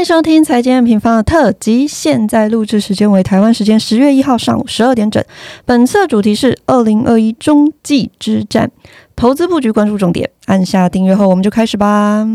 迎收听财经平方的特辑，现在录制时间为台湾时间十月一号上午十二点整。本次主题是二零二一中继之战，投资布局关注重点。按下订阅后，我们就开始吧。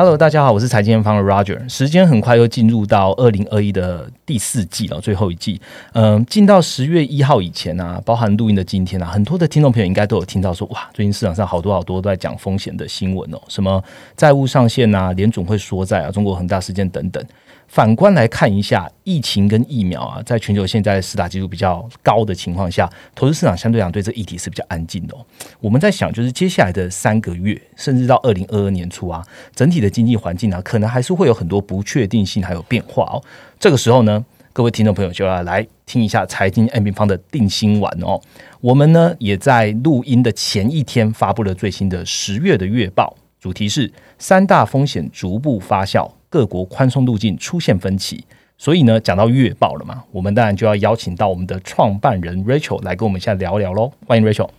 Hello，大家好，我是财经方的 Roger。时间很快又进入到二零二一的第四季了，最后一季。嗯，进到十月一号以前呢，包含录音的今天啊，很多的听众朋友应该都有听到说，哇，最近市场上好多好多都在讲风险的新闻哦，什么债务上限啊，联总会缩债啊，中国恒大事件等等。反观来看一下，疫情跟疫苗啊，在全球现在四大基数比较高的情况下，投资市场相对讲对这议题是比较安静的。我们在想，就是接下来的三个月，甚至到二零二二年初啊，整体的经济环境啊，可能还是会有很多不确定性还有变化哦。这个时候呢，各位听众朋友就要来听一下财经 M 平方的定心丸哦。我们呢也在录音的前一天发布了最新的十月的月报，主题是三大风险逐步发酵。各国宽松路径出现分歧，所以呢，讲到月报了嘛，我们当然就要邀请到我们的创办人 Rachel 来跟我们一下聊聊喽。欢迎 Rachel。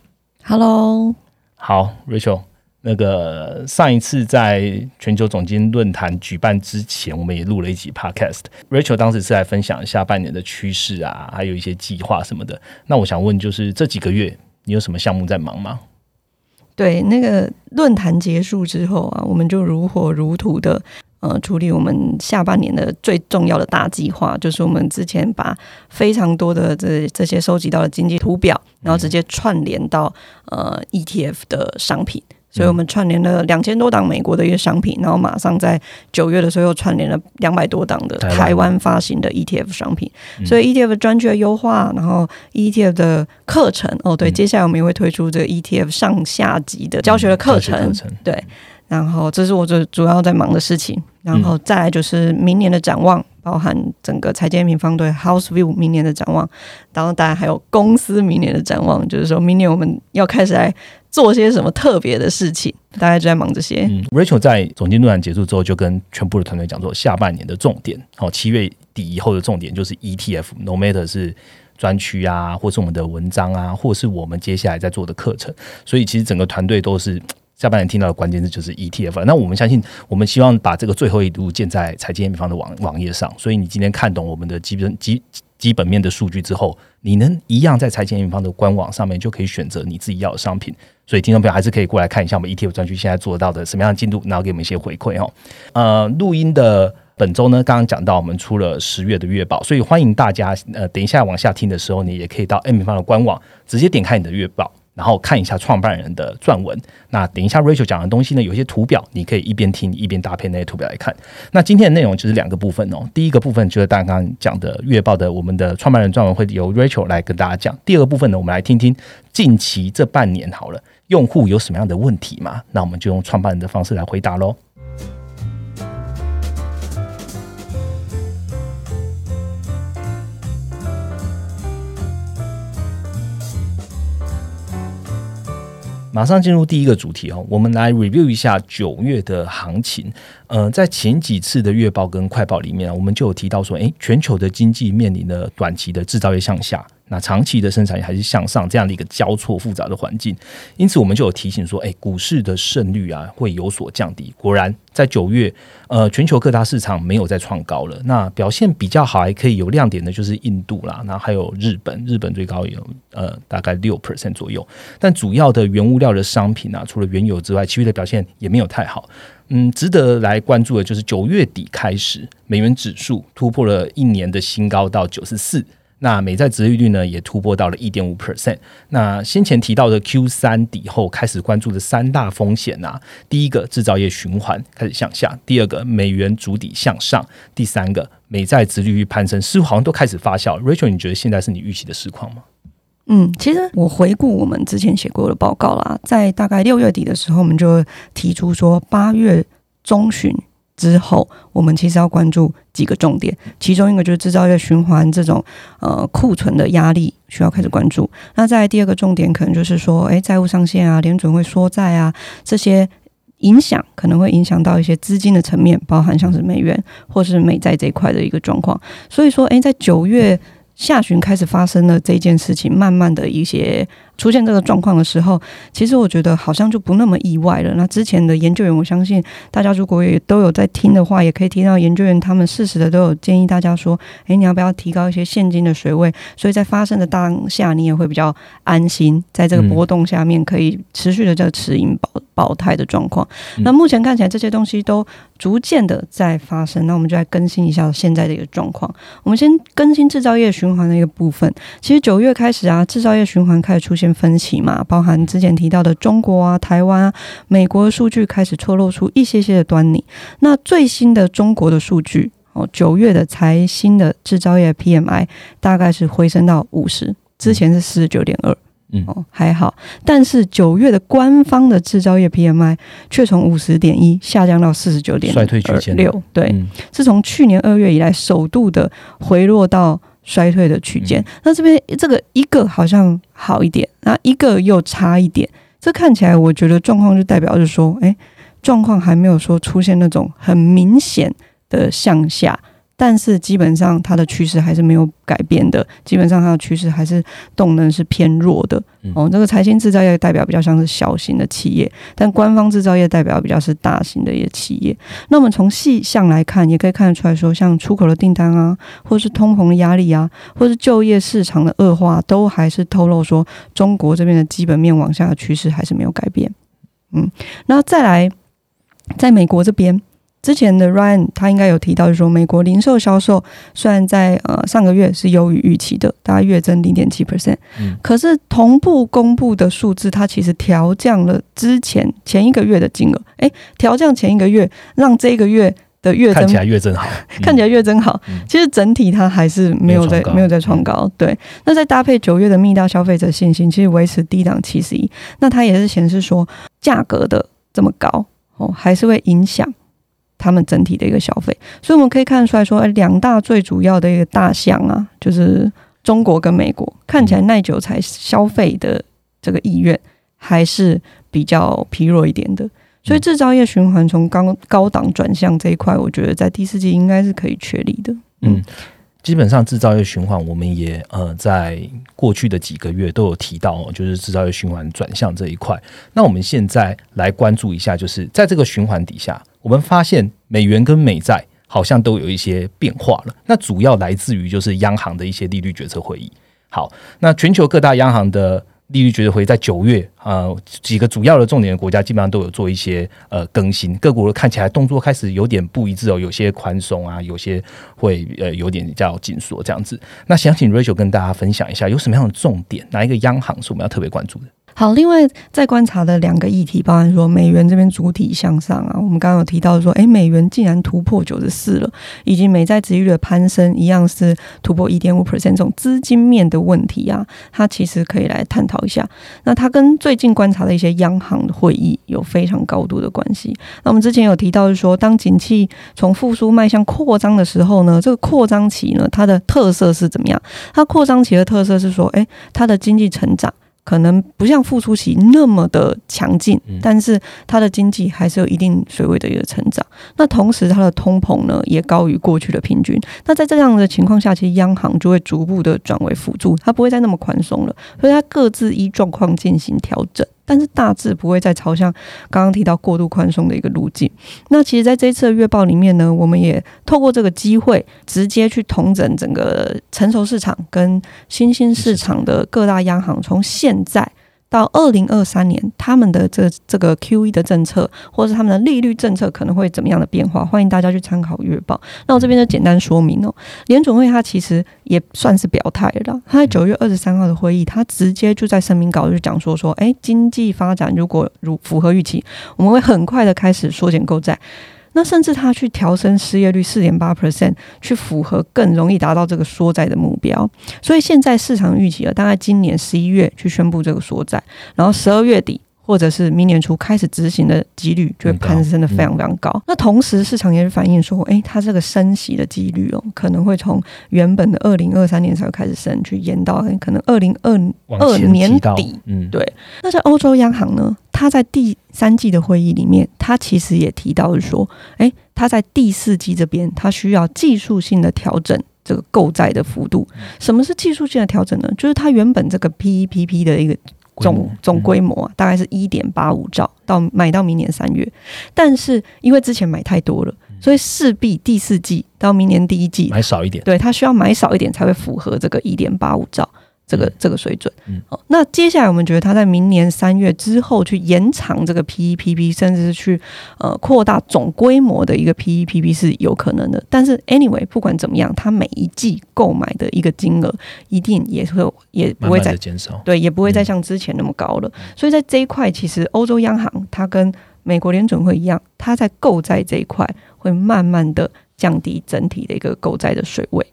Hello，好，Rachel。那个上一次在全球总经论坛举办之前，我们也录了一集 Podcast。Rachel 当时是来分享下半年的趋势啊，还有一些计划什么的。那我想问，就是这几个月你有什么项目在忙吗？对，那个论坛结束之后啊，我们就如火如荼的。呃，处理我们下半年的最重要的大计划，就是我们之前把非常多的这这些收集到的经济图表，然后直接串联到呃 ETF 的商品，所以我们串联了两千多档美国的一个商品，然后马上在九月的时候又串联了两百多档的台湾。发行的 ETF 商品，所以 ETF 专区的优化，然后 ETF 的课程哦，对，接下来我们也会推出这个 ETF 上下级的教学的课程，对。然后这是我最主要在忙的事情，然后再来就是明年的展望，包含整个财建平方对 House View 明年的展望，然后当然还有公司明年的展望，就是说明年我们要开始来做些什么特别的事情，大家就在忙这些。嗯 Rachel 在总监论坛结束之后，就跟全部的团队讲说，下半年的重点，哦，七月底以后的重点就是 ETF，No matter 是专区啊，或是我们的文章啊，或是我们接下来在做的课程，所以其实整个团队都是。下半年听到的关键字就是 ETF，那我们相信，我们希望把这个最后一路建在财经平方的网网页上。所以你今天看懂我们的基本基基本面的数据之后，你能一样在财经平方的官网上面就可以选择你自己要的商品。所以听众朋友还是可以过来看一下我们 ETF 专区现在做到的什么样的进度，然后给我们一些回馈哦。呃，录音的本周呢，刚刚讲到我们出了十月的月报，所以欢迎大家呃，等一下往下听的时候，你也可以到 M 平方的官网直接点开你的月报。然后看一下创办人的撰文。那等一下，Rachel 讲的东西呢，有一些图表，你可以一边听一边搭配那些图表来看。那今天的内容就是两个部分哦。第一个部分就是大家刚刚讲的月报的，我们的创办人撰文会由 Rachel 来跟大家讲。第二个部分呢，我们来听听近期这半年好了，用户有什么样的问题嘛？那我们就用创办人的方式来回答喽。马上进入第一个主题哦，我们来 review 一下九月的行情。呃，在前几次的月报跟快报里面，我们就有提到说，诶，全球的经济面临了短期的制造业向下。那长期的生产力还是向上，这样的一个交错复杂的环境，因此我们就有提醒说，哎，股市的胜率啊会有所降低。果然，在九月，呃，全球各大市场没有再创高了。那表现比较好，还可以有亮点的，就是印度啦，然后还有日本，日本最高有呃大概六 percent 左右。但主要的原物料的商品啊，除了原油之外，其余的表现也没有太好。嗯，值得来关注的就是九月底开始，美元指数突破了一年的新高，到九十四。那美债殖利率呢，也突破到了一点五 percent。那先前提到的 Q 三底后开始关注的三大风险啊，第一个制造业循环开始向下，第二个美元主底向上，第三个美债殖利率攀升，似乎好像都开始发酵。Rachel，你觉得现在是你预期的实况吗？嗯，其实我回顾我们之前写过的报告啦，在大概六月底的时候，我们就提出说八月中旬。之后，我们其实要关注几个重点，其中一个就是制造业循环这种呃库存的压力需要开始关注。那在第二个重点，可能就是说，诶，债务上限啊，联准会缩债啊，这些影响可能会影响到一些资金的层面，包含像是美元或是美债这一块的一个状况。所以说，诶，在九月下旬开始发生了这件事情，慢慢的一些出现这个状况的时候，其实我觉得好像就不那么意外了。那之前的研究员，我相信大家如果也都有在听的话，也可以听到研究员他们适时的都有建议大家说，诶，你要不要提高一些现金的水位？所以在发生的当下，你也会比较安心，在这个波动下面可以持续的这个持盈保保泰的状况。那目前看起来这些东西都逐渐的在发生，那我们就来更新一下现在的一个状况。我们先更新制造业循环的一个部分。其实九月开始啊，制造业循环开始出现分歧嘛，包含之前提到的中国啊、台湾啊、美国的数据开始错漏出一些些的端倪。那最新的中国的数据哦，九月的财新的制造业 PMI 大概是回升到五十，之前是四十九点二。嗯哦，还好，但是九月的官方的制造业 PMI 却从五十点一下降到四十九点衰退区间六，对，嗯是从去年二月以来首度的回落到衰退的区间。那这边这个一个好像好一点，那一个又差一点，这看起来我觉得状况就代表是说，哎，状况还没有说出现那种很明显的向下。但是基本上它的趋势还是没有改变的，基本上它的趋势还是动能是偏弱的。嗯哦，这个财新制造业代表比较像是小型的企业，但官方制造业代表比较是大型的一些企业。那我们从细项来看，也可以看得出来说，像出口的订单啊，或是通膨的压力啊，或是就业市场的恶化，都还是透露说中国这边的基本面往下的趋势还是没有改变。嗯，那再来，在美国这边。之前的 Ryan 他应该有提到，就是说美国零售销售虽然在呃上个月是优于预期的，大概月增零点七 percent，嗯。可是同步公布的数字，它其实调降了之前前一个月的金额，诶，调降前一个月，让这个月的月增看起来月增好，看起来月增好。嗯，其实整体它还是没有在没有在创高。对，那再搭配九月的密大消费者信心，其实维持低档七十一，那它也是显示说价格的这么高哦，还是会影响他们整体的一个消费。所以我们可以看出来说，哎两大最主要的一个大项啊，就是中国跟美国，看起来耐久材消费的这个意愿还是比较疲弱一点的。所以制造业循环从高高档转向这一块，我觉得在第四季应该是可以确立的。嗯，基本上制造业循环，我们也呃在过去的几个月都有提到，就是制造业循环转向这一块。那我们现在来关注一下，就是在这个循环底下，我们发现美元跟美债好像都有一些变化了。那主要来自于就是央行的一些利率决策会议。好，那全球各大央行的利率决策会在九月，啊，几个主要的重点的国家基本上都有做一些呃更新，各国看起来动作开始有点不一致哦，有些宽松啊，有些会呃有点叫紧缩这样子。那想请 Rachel 跟大家分享一下，有什么样的重点，哪一个央行是我们要特别关注的？好，另外在观察的两个议题，包含说美元这边主体向上啊，我们刚刚有提到说，诶，美元竟然突破九十四了，以及美债值率的攀升一样是突破一点五 percent 这种资金面的问题啊，它其实可以来探讨一下。那它跟最近观察的一些央行的会议有非常高度的关系。那我们之前有提到，是说当景气从复苏迈向扩张的时候呢，这个扩张期呢，它的特色是怎么样？它扩张期的特色是说，诶，它的经济成长。可能不像复苏期那么的强劲嗯，但是它的经济还是有一定水位的一个成长。那同时，它的通膨呢也高于过去的平均。那在这样的情况下，其实央行就会逐步的转为辅助，它不会再那么宽松了，所以它各自依状况进行调整。但是大致不会再朝向刚刚提到过度宽松的一个路径。那其实，在这一次的月报里面呢，我们也透过这个机会，直接去统整整个成熟市场跟新兴市场的各大央行，从现在到二零二三年，他们的这这个 Q E 的政策，或者是他们的利率政策可能会怎么样的变化？欢迎大家去参考月报。那我这边就简单说明哦，联准会它其实也算是表态了他。在九月二十三号的会议，它直接就在声明稿就讲说说，哎，经济发展如果如符合预期，我们会很快的开始缩减购债。那甚至他去调升失业率四点八 percent，去符合更容易达到这个缩债的目标。所以现在市场预期了，大概今年十一月去宣布这个缩债，然后十二月底。或者是明年初开始执行的几率就会攀升的非常非常高。那同时市场也是反映说，诶，它这个升息的几率哦，可能会从原本的二零二三年才会开始升，去延到可能二零二往二年底。嗯，对那在欧洲央行呢，它在第三季的会议里面，它其实也提到是说，诶，它在第四季这边，它需要技术性的调整这个购债的幅度。什么是技术性的调整呢？就是它原本这个 PEPP 的一个总总规模啊，大概是一点八五兆，到买到明年三月。但是因为之前买太多了，所以势必第四季到明年第一季买少一点，对它需要买少一点才会符合这个一点八五兆。这个这个水准，嗯，好，那接下来我们觉得它在明年三月之后去延长这个 PEPP，甚至是去呃扩大总规模的一个 PEPP 是有可能的。但是 anyway，不管怎么样，它每一季购买的一个金额一定也会也不会再减少，对，也不会再像之前那么高了。所以在这一块，其实欧洲央行它跟美国联准会一样，它在购债这一块会慢慢的降低整体的一个购债的水位。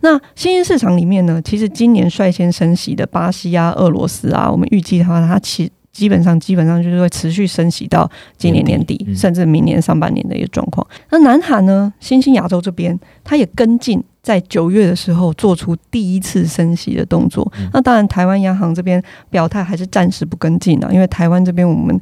那新兴市场里面呢，其实今年率先升息的巴西啊、俄罗斯啊，我们预计的话，它其基本上基本上就是会持续升息到今年年底，甚至明年上半年的一个状况。那南韩呢，新兴亚洲这边，它也跟进。在九月的时候做出第一次升息的动作，那当然台湾央行这边表态还是暂时不跟进了，因为台湾这边我们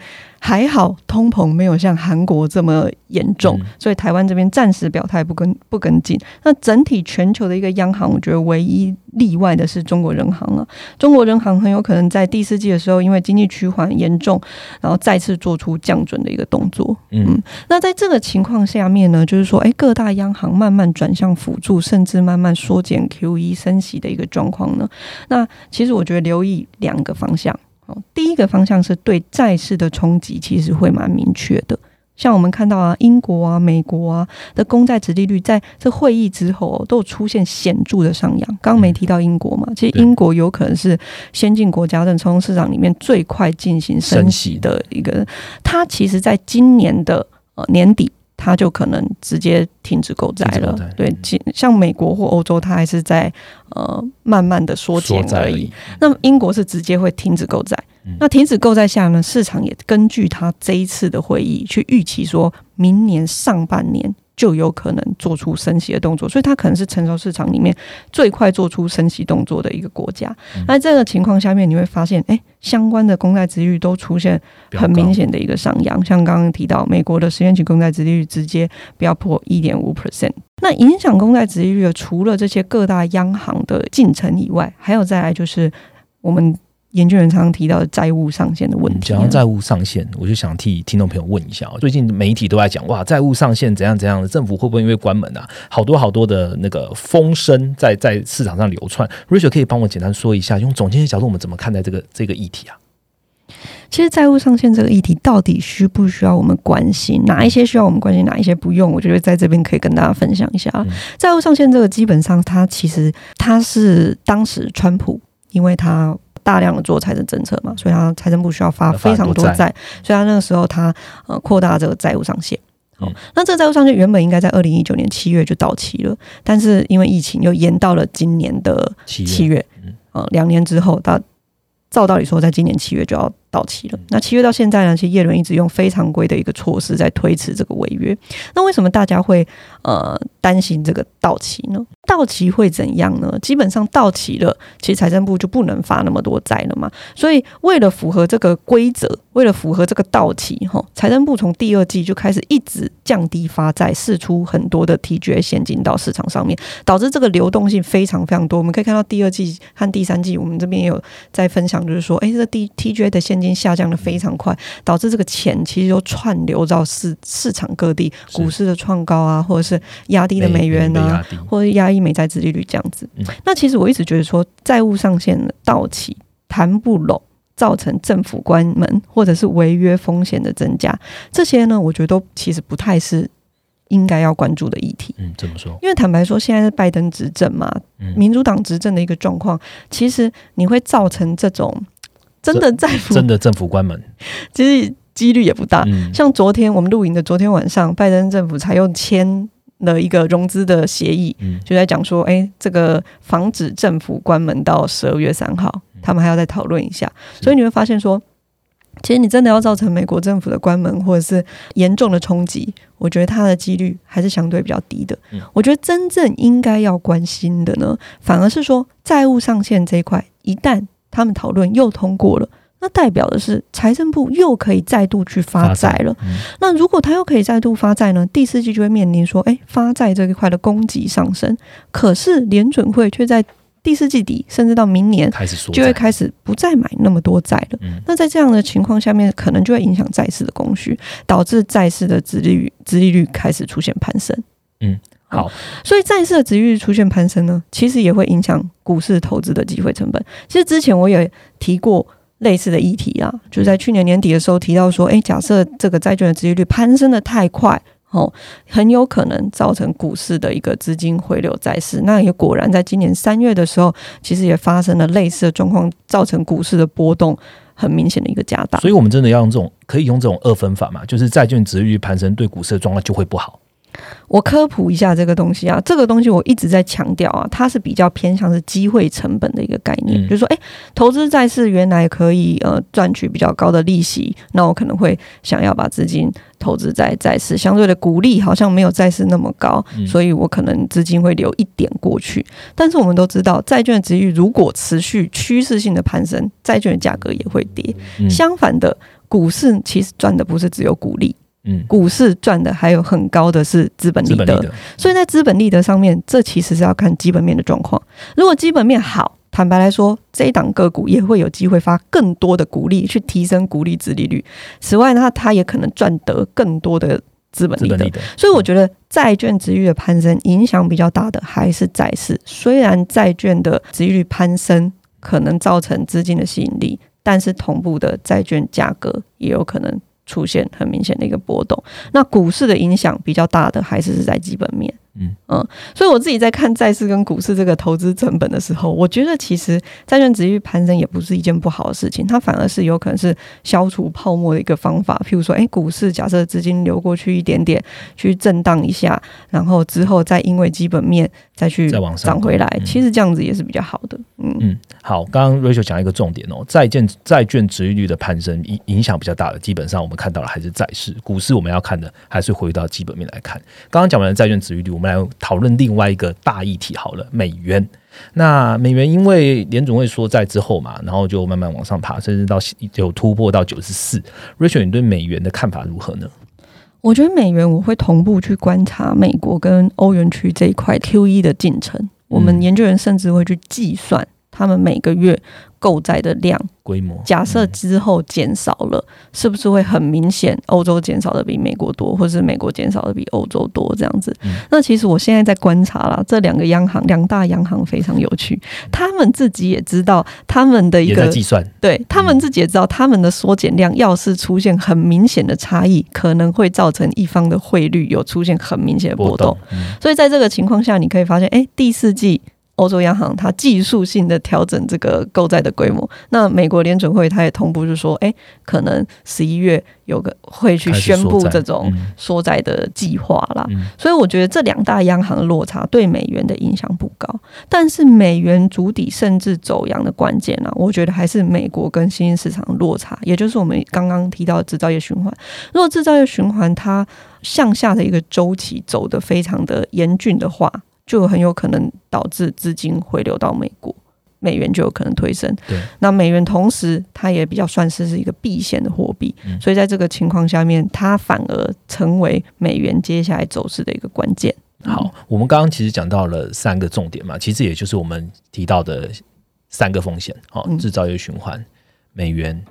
还好，通膨没有像韩国这么严重，所以台湾这边暂时表态不跟不跟进。那整体全球的一个央行，我觉得唯一例外的是中国人行了。中国人行很有可能在第四季的时候，因为经济趋缓严重，然后再次做出降准的一个动作。嗯，那在这个情况下面呢，就是说，哎，各大央行慢慢转向辅助，甚至慢慢缩减 Q E 升息的一个状况呢？那其实我觉得留意两个方向哦。第一个方向是对债市的冲击，其实会蛮明确的。像我们看到啊，英国啊、美国啊的公债殖利率在这会议之后都有出现显著的上扬。刚刚没提到英国嘛？其实英国有可能是先进国家的从市场里面最快进行升息的一个。它其实在今年的呃年底。它就可能直接停止购债了。对，像美国或欧洲，它还是在呃慢慢的缩减而已。那么英国是直接会停止购债。那停止购债下呢，市场也根据它这一次的会议去预期，说明年上半年。就有可能做出升息的动作，所以它可能是成熟市场里面最快做出升息动作的一个国家。那这个情况下面，你会发现，哎，相关的公债殖率都出现很明显的一个上扬，像刚刚提到美国的十年期公债殖利率直接不要破一点五 percent。那影响公债殖率的，除了这些各大央行的进程以外，还有再来就是我们。研究员常常提到的债务上限的问题。讲到债务上限，我就想替听众朋友问一下：最近媒体都在讲，哇，债务上限怎样怎样的，政府会不会因为关门啊？好多好多的那个风声在在市场上流窜。Rachel 可以帮我简单说一下，用总监的角度，我们怎么看待这个这个议题啊？其实债务上限这个议题，到底需不需要我们关心？哪一些需要我们关心，哪一些不用？我觉得在这边可以跟大家分享一下。债务上限这个，基本上它其实它是当时川普，因为他。大量的做财政政策嘛，所以他财政部需要发非常多债，所以他那个时候他呃扩大这个债务上限。好，那这个债务上限原本应该在二零一九年七月就到期了，但是因为疫情又延到了今年的七月，呃，两年之后，到照道理说，在今年七月就要到期了。那七月到现在呢，其实叶伦一直用非常规的一个措施在推迟这个违约。那为什么大家会呃担心这个到期呢？到期会怎样呢？基本上到期了，其实财政部就不能发那么多债了嘛。所以为了符合这个规则，为了符合这个到期，哈，财政部从第二季就开始一直降低发债，释出很多的 TGA 现金到市场上面，导致这个流动性非常非常多。我们可以看到第二季和第三季，我们这边也有在分享，就是说，哎，这 D TGA 的现金下降的非常快，导致这个钱其实就串流到市市场各地，股市的创高啊，或者是压低的美元啊，或者压。抑美债殖利率这样子，那其实我一直觉得说，债务上限的到期谈不拢，造成政府关门或者是违约风险的增加，这些呢，我觉得都其实不太是应该要关注的议题。嗯，怎么说？因为坦白说，现在是拜登执政嘛，民主党执政的一个状况，其实你会造成这种真的在真的政府关门，其实几率也不大。像昨天我们录影的昨天晚上，拜登政府才用签。的一个融资的协议，就在讲说，哎，这个防止政府关门到十二月三号，他们还要再讨论一下。所以你会发现说，其实你真的要造成美国政府的关门或者是严重的冲击，我觉得它的几率还是相对比较低的。我觉得真正应该要关心的呢，反而是说债务上限这一块，一旦他们讨论又通过了。那代表的是财政部又可以再度去发债了。嗯那如果它又可以再度发债呢？第四季就会面临说，哎，发债这一块的供给上升，可是联准会却在第四季底，甚至到明年开始缩就会开始不再买那么多债了。嗯那在这样的情况下面，可能就会影响债市的供需，导致债市的殖利率殖利率开始出现攀升。嗯好，所以债市的殖利率出现攀升呢，其实也会影响股市投资的机会成本。其实之前我也提过类似的议题啊，就在去年年底的时候提到说，诶，假设这个债券的殖利率攀升的太快。哦，很有可能造成股市的一个资金回流债市。那也果然在今年三月的时候，其实也发生了类似的状况，造成股市的波动很明显的一个加大。所以我们真的要用这种可以用这种二分法嘛，就是债券值率率攀升对股市的状况就会不好。我科普一下这个东西啊，这个东西我一直在强调啊，它是比较偏向是机会成本的一个概念，嗯就是说，诶，投资债市原来可以呃赚取比较高的利息，那我可能会想要把资金投资在债市，相对的股利好像没有债市那么高，嗯所以我可能资金会留一点过去。但是我们都知道，债券的值域如果持续趋势性的攀升，债券的价格也会跌。嗯相反的，股市其实赚的不是只有股利，嗯，股市赚的还有很高的是资本利得。所以在资本利得上面，这其实是要看基本面的状况。如果基本面好，坦白来说，这一档个股也会有机会发更多的股利，去提升股利值利率。此外呢，它也可能赚得更多的资本利得资本利。得，所以我觉得债券值率的攀升影响比较大的还是债市。虽然债券的值率攀升可能造成资金的吸引力，但是同步的债券价格也有可能出现很明显的一个波动。那股市的影响比较大的还是是在基本面。嗯所以我自己在看债市跟股市这个投资成本的时候，我觉得其实债券值域攀升也不是一件不好的事情，它反而是有可能是消除泡沫的一个方法。譬如说，诶，股市假设资金流过去一点点，去震荡一下，然后之后再因为基本面再去涨回来，嗯其实这样子也是比较好的。嗯嗯，好，刚刚 Rachel 讲一个重点哦，债券债券值利率的攀升影影响比较大的，基本上我们看到了还是债市，股市我们要看的还是回到基本面来看。刚刚讲完了债券值利率，我们来讨论另外一个大议题好了，美元。那美元因为联总会缩债之后嘛，然后就慢慢往上爬，甚至到有突破到九十四。Rachel，你对美元的看法如何呢？我觉得美元我会同步去观察美国跟欧元区这一块 QE 的进程。我们嗯研究员甚至会去计算他们每个月购债的量。规模假设之后减少了，是不是会很明显？欧洲减少的比美国多，或是美国减少的比欧洲多，这样子。嗯那其实我现在在观察啦，这两个央行，两大央行非常有趣，他们自己也知道他们的一个计算，对他们自己也知道，他们的缩减量要是出现很明显的差异，可能会造成一方的汇率有出现很明显的波动波动。，嗯所以在这个情况下，你可以发现，哎，第四季欧洲央行它技术性的调整这个购债的规模，那美国联准会它也同步就说，哎，可能十一月有个会去宣布这种嗯缩债的计划啦。嗯所以我觉得这两大央行的落差对美元的影响不高，但是美元主底甚至走阳的关键啊，我觉得还是美国跟新兴市场的落差，也就是我们刚刚提到的制造业循环。如果制造业循环它向下的一个周期走得非常的严峻的话，就很有可能导致资金回流到美国。美元就有可能推升，对，那美元同时它也比较算是是一个避险的货币，嗯所以在这个情况下面，它反而成为美元接下来走势的一个关键。好，我们刚刚其实讲到了三个重点嘛，其实也就是我们提到的三个风险，哦嗯，制造业循环、美元，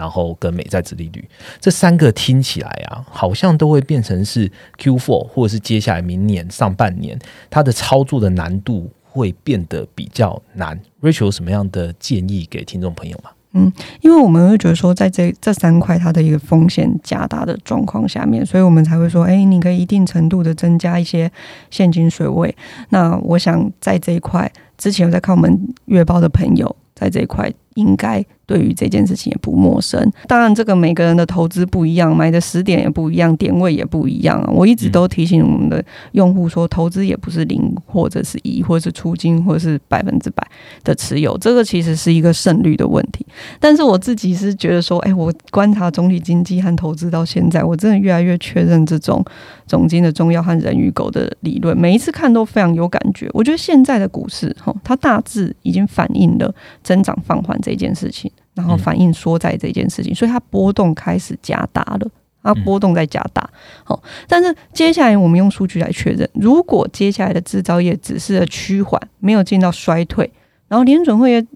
然后跟美债殖利率，这三个听起来啊，好像都会变成是 Q4 或者是接下来明年上半年它的操作的难度会变得比较难。Rachel 有什么样的建议给听众朋友吗？嗯因为我们会觉得说，在这这三块它的一个风险加大的状况下面，所以我们才会说，哎，你可以一定程度的增加一些现金水位。那我想在这一块，之前有在看我们月报的朋友，在这一块应该对于这件事情也不陌生。当然，这个每个人的投资不一样，买的时点也不一样，点位也不一样啊。我一直都提醒我们的用户说，投资也不是零或者是一，或者是出金，或者是百分之百的持有，这个其实是一个胜率的问题。但是我自己是觉得说，哎、我观察总体经济和投资到现在，我真的越来越确认这种总经的重要和人与狗的理论，每一次看都非常有感觉。我觉得现在的股市，哈，它大致已经反映了增长放缓这件事情，然后反映缩在这件事情，所以它波动开始加大了，它波动在加大。好，但是接下来我们用数据来确认，如果接下来的制造业只是趋缓，没有进到衰退，然后联准会也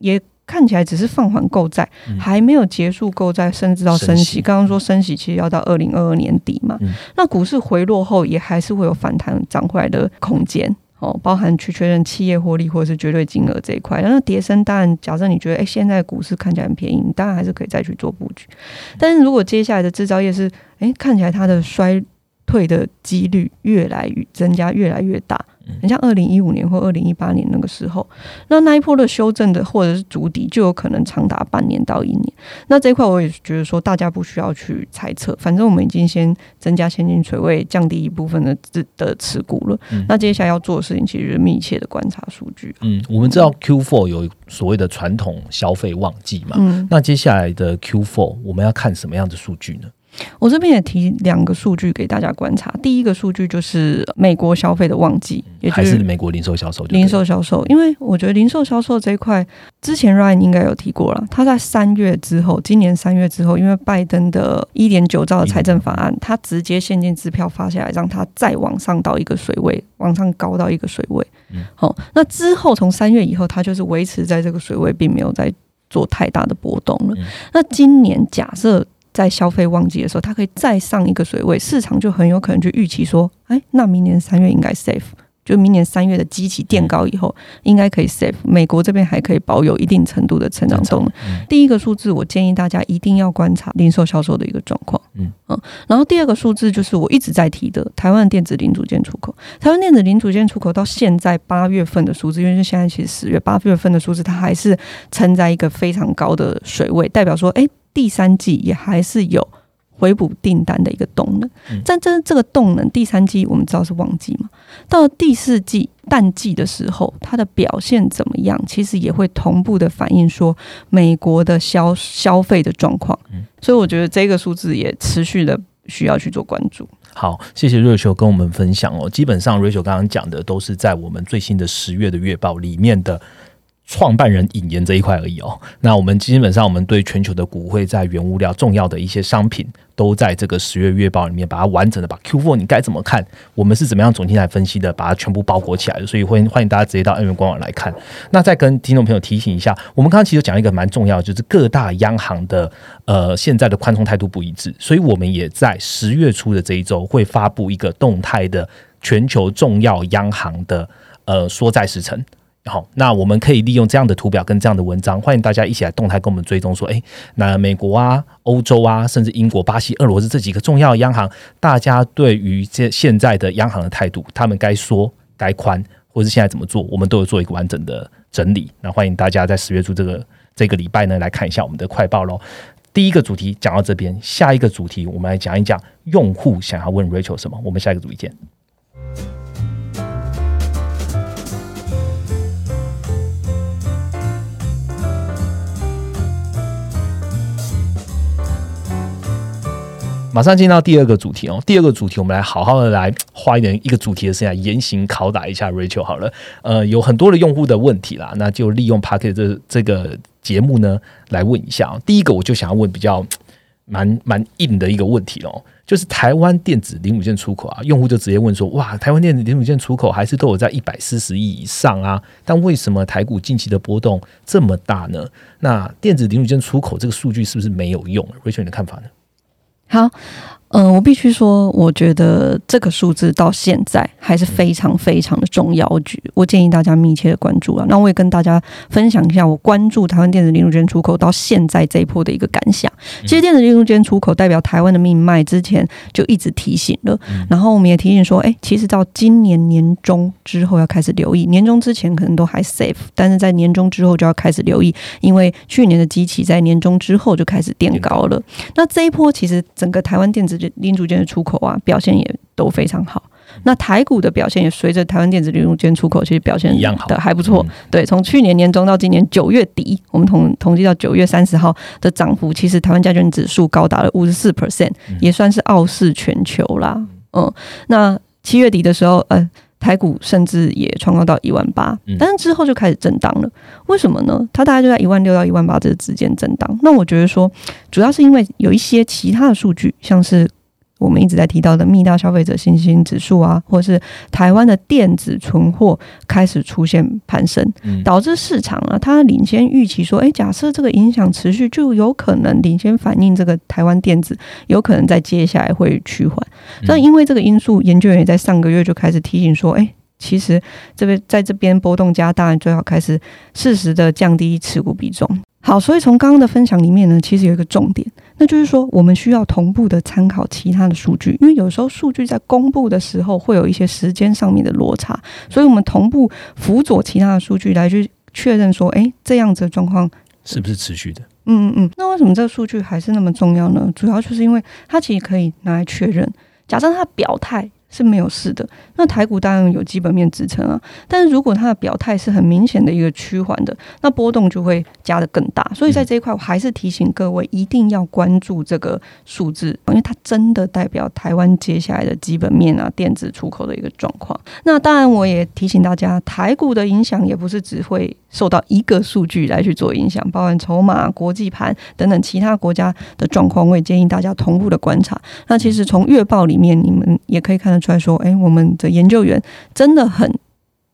也。看起来只是放缓购债，还没有结束购债，甚至到升息。刚刚说升息其实要到二零二二年底嘛。那股市回落后，也还是会有反弹涨回来的空间哦，包含去确认企业获利或者是绝对金额这一块。那跌升当然，假设你觉得哎现在股市看起来很便宜，你当然还是可以再去做布局。但是如果接下来的制造业是哎看起来它的衰退的几率越来越增加，越来越大。很像二零一五年或二零一八年那个时候，那那一波的修正的或者是足底，就有可能长达半年到一年。那这一块我也觉得说，大家不需要去猜测，反正我们已经先增加现金水位，降低一部分的持的持股了。那接下来要做的事情，其实是密切的观察数据。嗯，我们知道 Q four 有所谓的传统消费旺季嘛，嗯，那接下来的 Q four 我们要看什么样的数据呢？我这边也提两个数据给大家观察。第一个数据就是美国消费的旺季，也还是美国零售销售。零售销售，因为我觉得零售销售这一块，之前 Ryan 应该有提过了。他在三月之后，今年三月之后，因为拜登的一点九兆的财政法案，他直接现金支票发下来，让他再往上到一个水位，往上高到一个水位。好，那之后从三月以后，他就是维持在这个水位，并没有再做太大的波动了。那今年假设。在消费旺季的时候，它可以再上一个水位，市场就很有可能去预期说，哎，那明年三月应该 safe，就明年三月的基期垫高以后，应该可以 safe。美国这边还可以保有一定程度的成长动能。第一个数字，我建议大家一定要观察零售销售的一个状况。嗯嗯，然后第二个数字就是我一直在提的台湾电子零组件出口。台湾电子零组件出口到现在八月份的数字，因为现在其实十月八月份的数字，它还是撑在一个非常高的水位，代表说，哎。第三季也还是有回补订单的一个动能，但这这个动能，第三季我们知道是旺季嘛，到第四季淡季的时候，它的表现怎么样？其实也会同步的反映说美国的消消费的状况。所以我觉得这个数字也持续的需要去做关注。好，谢谢瑞秋跟我们分享哦。基本上瑞秋刚刚讲的都是在我们最新的十月的月报里面的。创办人引言这一块而已哦。那我们基本上，我们对全球的股汇在原物料重要的一些商品，都在这个十月月报里面把它完整的把 Q four 你该怎么看？我们是怎么样总经来分析的？把它全部包裹起来的。所以欢迎欢迎大家直接到 N 元官网来看。那再跟听众朋友提醒一下，我们刚刚其实讲一个蛮重要，就是各大央行的呃现在的宽松态度不一致，所以我们也在十月初的这一周会发布一个动态的全球重要央行的呃缩债时程。好，那我们可以利用这样的图表跟这样的文章，欢迎大家一起来动态跟我们追踪，说，哎，那美国啊、欧洲啊，甚至英国、巴西、俄罗斯这几个重要央行，大家对于这现在的央行的态度，他们该缩、该宽，或是现在怎么做，我们都有做一个完整的整理。那欢迎大家在十月初这个这个礼拜呢，来看一下我们的快报喽。第一个主题讲到这边，下一个主题我们来讲一讲用户想要问 Rachel 什么。我们下一个主题见。马上进到第二个主题哦。第二个主题，我们来好好的来花一点一个主题的时间，严刑拷打一下 Rachel 好了。呃，有很多的用户的问题啦，那就利用 Parket 这这个节目呢来问一下哦。第一个，我就想要问比较蛮蛮硬的一个问题哦，就是台湾电子零组件出口啊，用户就直接问说：哇，台湾电子零组件出口还是都有在一百四十亿以上啊？但为什么台股近期的波动这么大呢？那电子零组件出口这个数据是不是没有用？Rachel，你的看法呢？好。嗯，我必须说，我觉得这个数字到现在还是非常非常的重要。局，我建议大家密切的关注啊。那我也跟大家分享一下我关注台湾电子零组件出口到现在这一波的一个感想。其实电子零组件出口代表台湾的命脉，之前就一直提醒了。然后我们也提醒说，哎，其实到今年年中之后要开始留意，年终之前可能都还 safe，但是在年终之后就要开始留意，因为去年的机器在年终之后就开始垫高了。那这一波其实整个台湾电子零组件的出口啊，表现也都非常好。那台股的表现也随着台湾电子零组件出口，其实表现一样好的还不错。对，从去年年中到今年九月底，我们统统计到九月三十号的涨幅，其实台湾加权指数高达了五十四 percent，也算是傲视全球啦。嗯，那七月底的时候，呃。台股甚至也创高到一万八嗯，但是之后就开始震荡了。为什么呢？它大概就在一万六到一万八这之间震荡。那我觉得说，主要是因为有一些其他的数据，像是我们一直在提到的密道消费者信心指数啊，或是台湾的电子存货开始出现攀升，嗯导致市场啊，它领先预期说，诶，假设这个影响持续，就有可能领先反映这个台湾电子有可能在接下来会趋缓。嗯那因为这个因素，研究员也在上个月就开始提醒说，诶，其实这边在这边波动加大，最好开始适时的降低持股比重。好，所以从刚刚的分享里面呢，其实有一个重点，那就是说我们需要同步的参考其他的数据，因为有时候数据在公布的时候会有一些时间上面的落差，所以我们同步辅佐其他的数据来去确认说，诶，这样子的状况是不是持续的？嗯嗯嗯，那为什么这个数据还是那么重要呢？主要就是因为它其实可以拿来确认，假设它表态是没有事的，那台股当然有基本面支撑啊。但是如果它的表态是很明显的一个趋缓的，那波动就会加的更大。所以在这一块，我还是提醒各位一定要关注这个数字，因为它真的代表台湾接下来的基本面啊、电子出口的一个状况。那当然，我也提醒大家，台股的影响也不是只会受到一个数据来去做影响，包含筹码、国际盘等等其他国家的状况，我也建议大家同步的观察。那其实从月报里面，你们也可以看得出来说，哎，我们的研究员真的很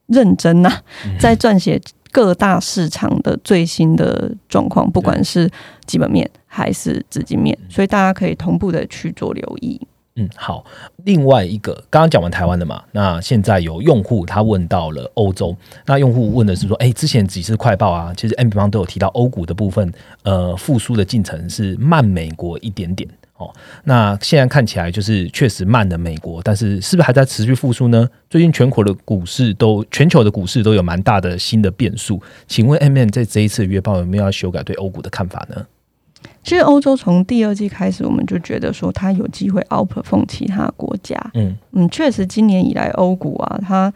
认真呐、嗯在撰写各大市场的最新的状况，不管是基本面还是资金面，所以大家可以同步的去做留意。嗯，好。另外一个，刚刚讲完台湾的嘛，那现在有用户他问到了欧洲，那用户问的是说，哎、之前几次快报啊，其实 M 比方都有提到欧股的部分，呃，复苏的进程是慢美国一点点哦。那现在看起来就是确实慢的美国，但是是不是还在持续复苏呢？最近全国的股市都，全球的股市都有蛮大的新的变数。请问 M M 在这一次月报有没有要修改对欧股的看法呢？其实欧洲从第二季开始，我们就觉得说它有机会 outperform 其他国家。嗯嗯，确实今年以来欧股啊，它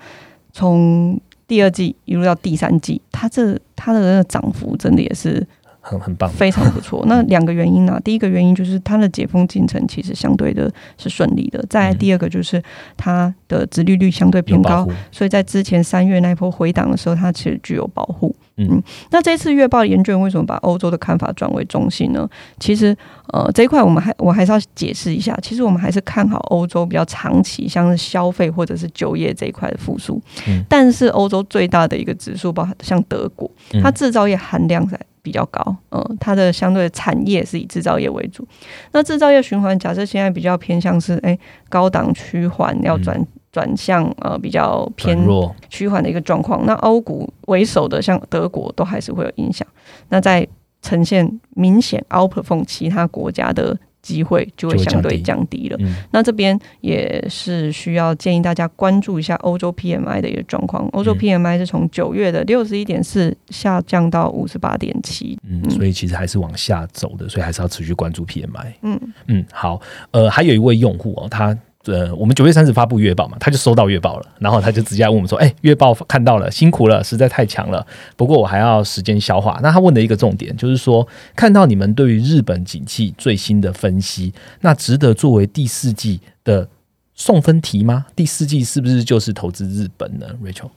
从第二季一路到第三季，它这它的那个涨幅真的也是很很棒。非常不错。那两个原因呢、第一个原因就是它的解封进程其实相对的是顺利的，再第二个就是它的殖利率相对偏高所以在之前三月那一波回档的时候，它其实具有保护。嗯那这次月报研究员为什么把欧洲的看法转为中性呢？其实，呃，这一块我们还我还是要解释一下。其实我们还是看好欧洲比较长期，像是消费或者是就业这一块的复苏。嗯但是欧洲最大的一个指数，包含像德国，嗯它制造业含量在比较高，嗯、它的相对的产业是以制造业为主。那制造业循环，假设现在比较偏向是哎高档趋缓，要转转向呃比较偏弱。趋缓的一个状况。那欧股为首的像德国都还是会有影响。那在呈现明显 outperform 其他国家的机会就会相对降低了。嗯那这边也是需要建议大家关注一下欧洲 PMI 的一个状况。欧洲嗯 PMI 是从九月的六十一点四下降到五十八点七。嗯，所以其实还是往下走的，所以还是要持续关注 PMI。嗯，嗯，好，呃，还有一位用户哦，他呃，我们九月三十发布月报嘛，他就收到月报了，然后他就直接问我们说，哎、月报看到了，辛苦了，实在太强了，不过我还要时间消化。那他问的一个重点就是说，看到你们对于日本景气最新的分析，那值得作为第四季的送分题吗？第四季是不是就是投资日本呢？Rachel，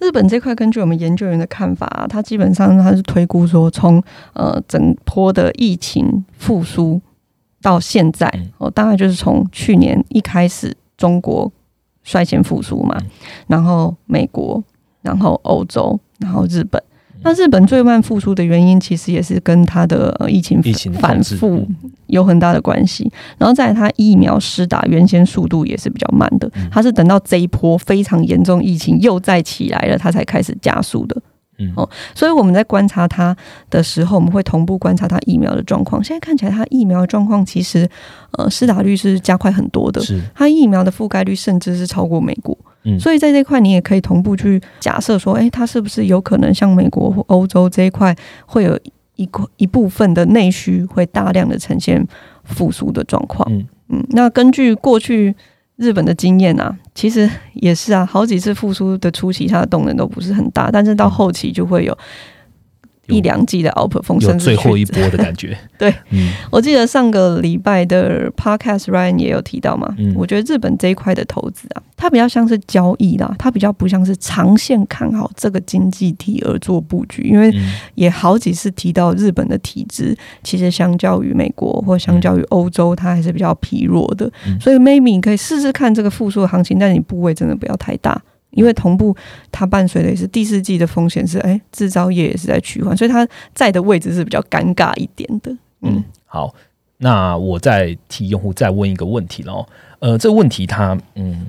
日本这块，根据我们研究员的看法、啊，它基本上他是推估说从，呃整波的疫情复苏到现在嗯，哦，大概就是从去年一开始中国率先复苏嘛嗯，然后美国，然后欧洲，然后日本。嗯那日本最慢复苏的原因，其实也是跟它的呃疫情反复嗯有很大的关系。然后再来，它疫苗施打原先速度也是比较慢的嗯，它是等到这一波非常严重疫情又再起来了，它才开始加速的。嗯哦所以我们在观察它的时候，我们会同步观察它疫苗的状况。现在看起来，它疫苗的状况其实呃施打率是加快很多的，是，它疫苗的覆盖率甚至是超过美国。嗯所以在这块，你也可以同步去假设说，诶，它是不是有可能像美国或欧洲这一块，会有一块一部分的内需会大量的呈现复苏的状况？嗯嗯，那根据过去日本的经验啊，其实也是啊，好几次复苏的初期，它的动能都不是很大，但是到后期就会有有一两季的 outperform，有最后一波的感觉。对，嗯，我记得上个礼拜的 podcast Ryan 也有提到嘛，嗯。我觉得日本这一块的投资啊，它比较像是交易啦，它比较不像是长线看好这个经济体而做布局，因为嗯。也好几次提到日本的体制，其实相较于美国或相较于欧洲，它还是比较疲弱的，嗯。所以 maybe 你可以试试看这个复苏的行情，但你部位真的不要太大。因为同步，它伴随的也是第四季的风险是，哎，制造业也是在趋缓，所以它在的位置是比较尴尬一点的。嗯，好，那我再替用户再问一个问题喽。呃，这个问题它嗯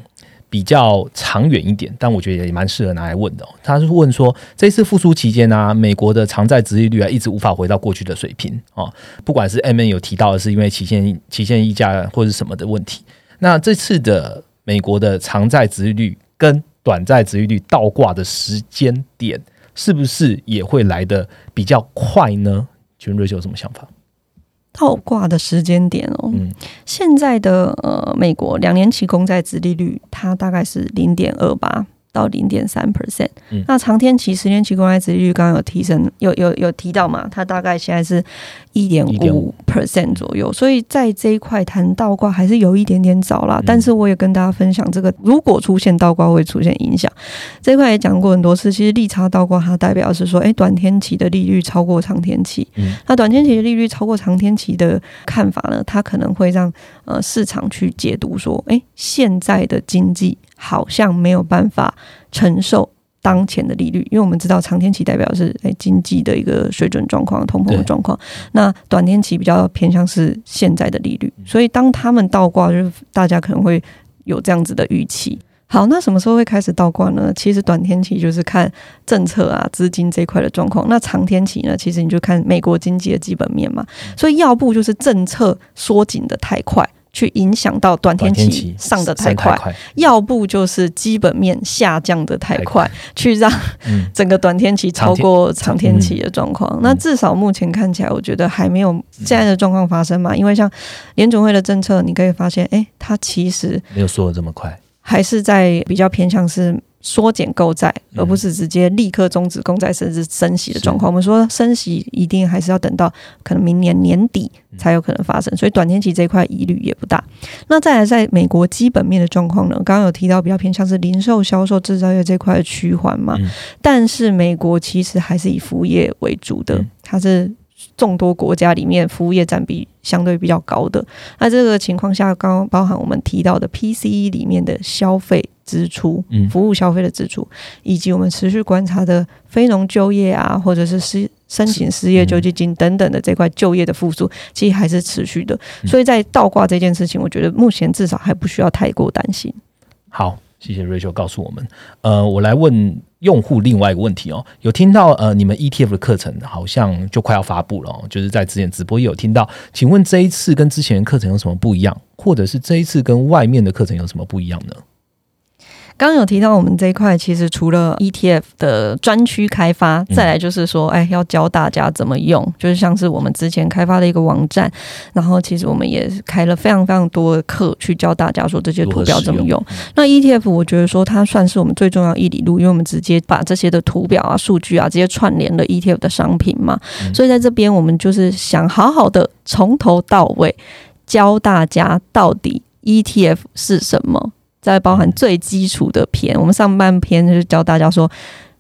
比较长远一点，但我觉得也蛮适合拿来问的、哦。他是问说，这次复苏期间呢、啊，美国的长债殖利率啊一直无法回到过去的水平哦。不管是 M N 有提到的是因为期限期限溢价或是什么的问题，那这次的美国的长债殖利率跟短债值利率倒挂的时间点，是不是也会来的比较快呢？请问瑞秋有什么想法？倒挂的时间点哦，嗯现在的呃美国两年期公债殖利率，它大概是零点二八到零点三 percent 嗯。那长天期、十年期公债殖利率刚刚有提升，有有有提到嘛？它大概现在是一点五 percent 左右，所以在这一块谈倒挂还是有一点点早啦。嗯但是我也跟大家分享，这个如果出现倒挂会出现影响，这一块也讲过很多次。其实利差倒挂它代表是说，哎、短天期的利率超过长天期，嗯那短天期的利率超过长天期的看法呢，它可能会让呃市场去解读说，诶，现在的经济好像没有办法承受。当前的利率，因为我们知道长天期代表是诶经济的一个水准状况、通膨的对状况，那短天期比较偏向是现在的利率，嗯所以当他们倒挂，就是大家可能会有这样子的预期。好，那什么时候会开始倒挂呢？其实短天期就是看政策啊、资金这一块的状况。那长天期呢，其实你就看美国经济的基本面嘛。嗯所以要不就是政策缩紧的太快，去影响到短天期上的太升快；快，要不就是基本面下降的太快，去让嗯整个短天期超过长天期的状况。嗯那至少目前看起来，我觉得还没有现在的状况发生嘛。因为像联总会的政策，你可以发现，诶，它其实没有说的这么快。还是在比较偏向是缩减购债，嗯而不是直接立刻终止公债甚至升息的状况。我们说升息一定还是要等到可能明年年底才有可能发生，所以短天期这一块疑虑也不大。那再来，在美国基本面的状况呢？刚刚有提到比较偏向是零售销售、制造业这块的趋缓嘛，嗯但是美国其实还是以服务业为主的嗯，它是。众多国家里面，服务业占比相对比较高的。那这个情况下，刚刚包含我们提到的 PCE 里面的消费支出、嗯服务消费的支出，以及我们持续观察的非农就业啊，或者是失申请失业救济金等等的这块就业的复苏，其实还是持续的。嗯所以在倒挂这件事情，我觉得目前至少还不需要太过担心。好，谢谢 Rachel 告诉我们。呃，我来问用户另外一个问题哦，有听到呃你们 ETF 的课程好像就快要发布了、就是在之前直播也有听到，请问这一次跟之前的课程有什么不一样，或者是这一次跟外面的课程有什么不一样呢？刚刚有提到我们这一块，其实除了 ETF 的专区开发，嗯再来就是说，哎，要教大家怎么用，就是像是我们之前开发的一个网站，然后其实我们也开了非常非常多的课，去教大家说这些图表怎么用。嗯那 ETF 我觉得说它算是我们最重要一里路，因为我们直接把这些的图表啊、数据啊，直接串联了 ETF 的商品嘛，嗯所以在这边我们就是想好好的从头到尾教大家到底 ETF 是什么。再包含最基础的篇，我们上半篇就是教大家说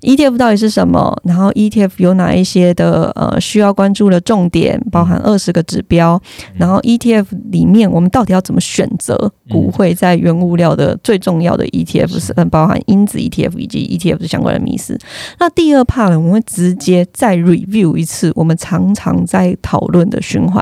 ETF 到底是什么，然后 ETF 有哪一些的呃需要关注的重点，包含二十个指标，然后 ETF 里面我们到底要怎么选择股汇在原物料的最重要的 ETF 是。嗯包含因子 ETF 以及 ETF 的相关的迷思。那第二 part 呢，我们会直接再 review 一次我们常常在讨论的循环，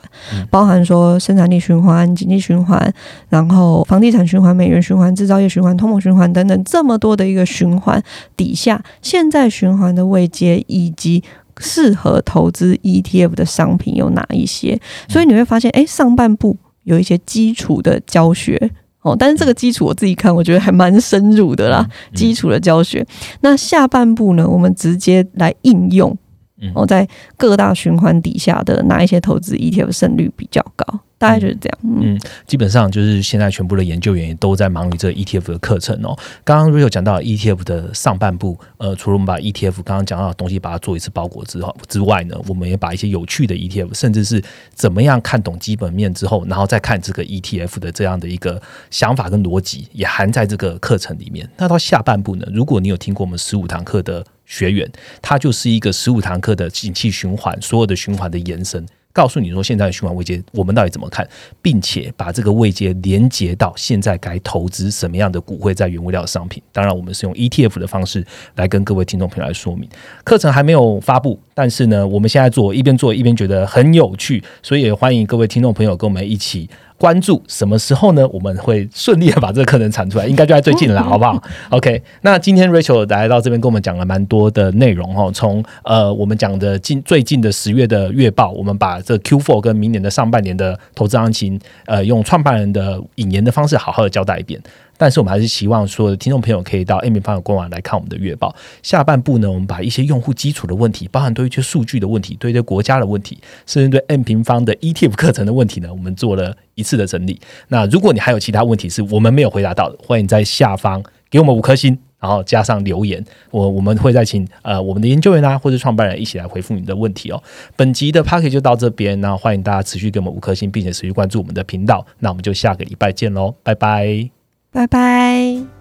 包含说生产力循环、经济循环，然后房地产循环、美元循环、制造业循环、通膨循环等等这么多的一个循环底下，现在循环的位阶以及适合投资 ETF 的商品有哪一些？所以你会发现，哎，上半部有一些基础的教学。哦，但是这个基础我自己看，我觉得还蛮深入的啦，基础的教学。那下半部呢，我们直接来应用嗯哦，在各大循环底下的哪一些投资 ETF 胜率比较高？大概就是这样。嗯，基本上就是现在全部的研究员也都在忙于这 ETF 的课程哦。刚刚 Rio 讲到 ETF 的上半部，呃，除了我们把 ETF 刚刚讲到的东西把它做一次包裹之后之外呢，我们也把一些有趣的 ETF，甚至是怎么样看懂基本面之后，然后再看这个 ETF 的这样的一个想法跟逻辑，也含在这个课程里面。那到下半部呢，如果你有听过我们十五堂课的学员，它就是一个十五堂课的景气循环，所有的循环的延伸。告诉你说，现在的循环位阶我们到底怎么看，并且把这个位阶连接到现在该投资什么样的股会在原物料商品。当然，我们是用 ETF 的方式来跟各位听众朋友来说明。课程还没有发布，但是呢，我们现在做一边做一边觉得很有趣，所以也欢迎各位听众朋友跟我们一起。关注什么时候呢？我们会顺利的把这个课程产出来，应该就在最近了，好不好？OK，那今天 Rachel 来到这边跟我们讲了蛮多的内容哈，从呃我们讲的近最近的十月的月报，我们把这 Q4 跟明年的上半年的投资行情，呃，用创办人的引言的方式好好的交代一遍。但是我们还是希望说，听众朋友可以到 A 米方的官网来看我们的月报。下半部呢，我们把一些用户基础的问题，包含对一些数据的问题，对一些国家的问题，甚至对 M 平方的 ETF 课程的问题呢，我们做了一次的整理。那如果你还有其他问题是我们没有回答到的，欢迎在下方给我们五颗星，然后加上留言，我我们会再请呃我们的研究员啊或者创办人一起来回复你的问题哦。本集的 p a c k e 就到这边，那欢迎大家持续给我们五颗星，并且持续关注我们的频道。那我们就下个礼拜见喽，拜拜。拜拜。